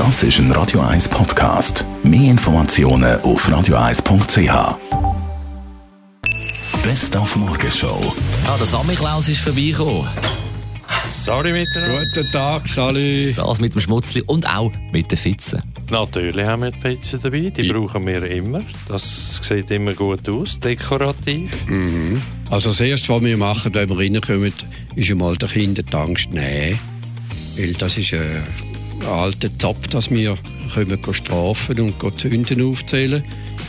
Das ist ein Radio 1 Podcast. Mehr Informationen auf radio1.ch. Best auf Morgenshow. Ja, der Samichlaus ist vorbeigekommen. Sorry miteinander. Guten Tag, Sali. Das mit dem Schmutzli und auch mit den Fitzen. Natürlich haben wir die Pizza dabei, die Ja. brauchen wir immer. Das sieht immer gut aus, dekorativ. Also das Erste, was wir machen, wenn wir reinkommen, ist einmal den Kindern die Angst nehmen. Weil das ist ein alter Zopf, dass wir können strafen und Sünden aufzählen.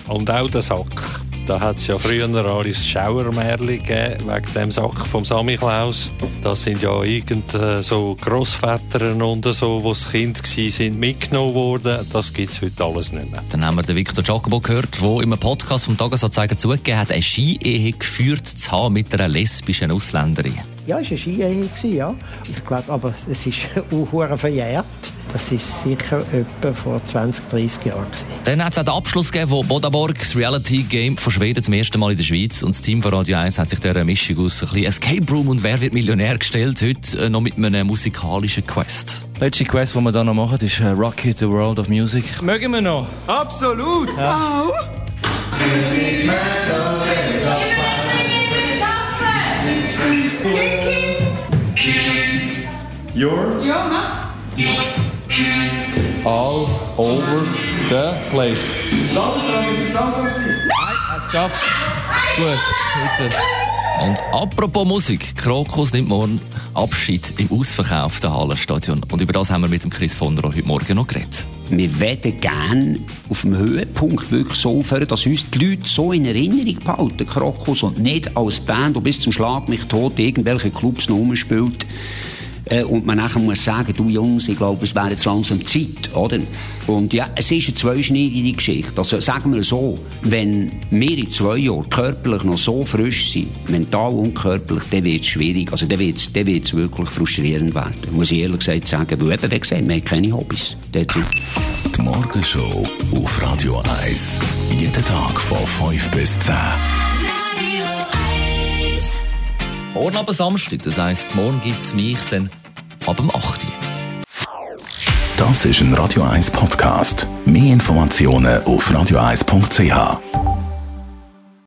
Und auch der Sack. Da hat es ja früher alles Schauermärli gegeben, wegen dem Sack vom Samichlaus. Das sind ja irgend äh, so Grossväter und so, die das Kind gsi sind, mitgenommen worden. Das gibt es heute alles nicht mehr. Dann haben wir den Victor Jacobo gehört, der im Podcast vom Tagesanzeiger zugegeben hat, eine Skiehe geführt zu haben mit einer lesbischen Ausländerin. Ja, es war eine Ski-Ehe, ja. Ich glaube, aber es ist auch verjährt. Das ist sicher etwa vor 20, 30 Jahren. Gewesen. Dann hat es auch den Abschluss gegeben von Bodaborg, das Reality-Game von Schweden zum ersten Mal in der Schweiz. Und das Team von Radio 1 hat sich dieser Mischung aus ein bisschen Escape Room und Wer wird Millionär gestellt. Heute äh, noch mit einem musikalischen Quest. letzte Quest, die wir da noch machen, ist äh, Rocket the World of Music. Mögen wir noch? All over the place. Langsam, ist es langsam Nein, hat's geschafft. Gut, bitte. Und apropos Musik, Krokus nimmt morgen Abschied im ausverkauften Hallenstadion. Und über das haben wir mit dem Chris von Rohr heute Morgen noch geredet. wir werden gerne auf dem Höhepunkt wirklich so aufhören, dass uns die Leute so in Erinnerung behalten, Krokus, und nicht als Band, die bis zum Schlag mich tot irgendwelche Clubs noch rumspielt. Äh, und man nachher muss sagen, du Jungs, ich glaube, es wäre jetzt langsam Zeit, oder? Und ja, es ist eine zweischneidige Geschichte. Also sagen wir so, wenn wir in zwei Jahren körperlich noch so frisch sind, mental und körperlich, dann wird es schwierig. Also dann wird es wirklich frustrierend werden. Muss ich ehrlich gesagt sagen. Weil eben, wie gesagt, wir haben keine Hobbys. Die Morgenshow auf Radio 1. Jeden Tag von 5 bis 10. Morgen aber Samstag, das heisst, morgen gibt es mich dann ab dem 8. Uhr. Das ist ein Radio 1 Podcast. Mehr Informationen auf radio1.ch.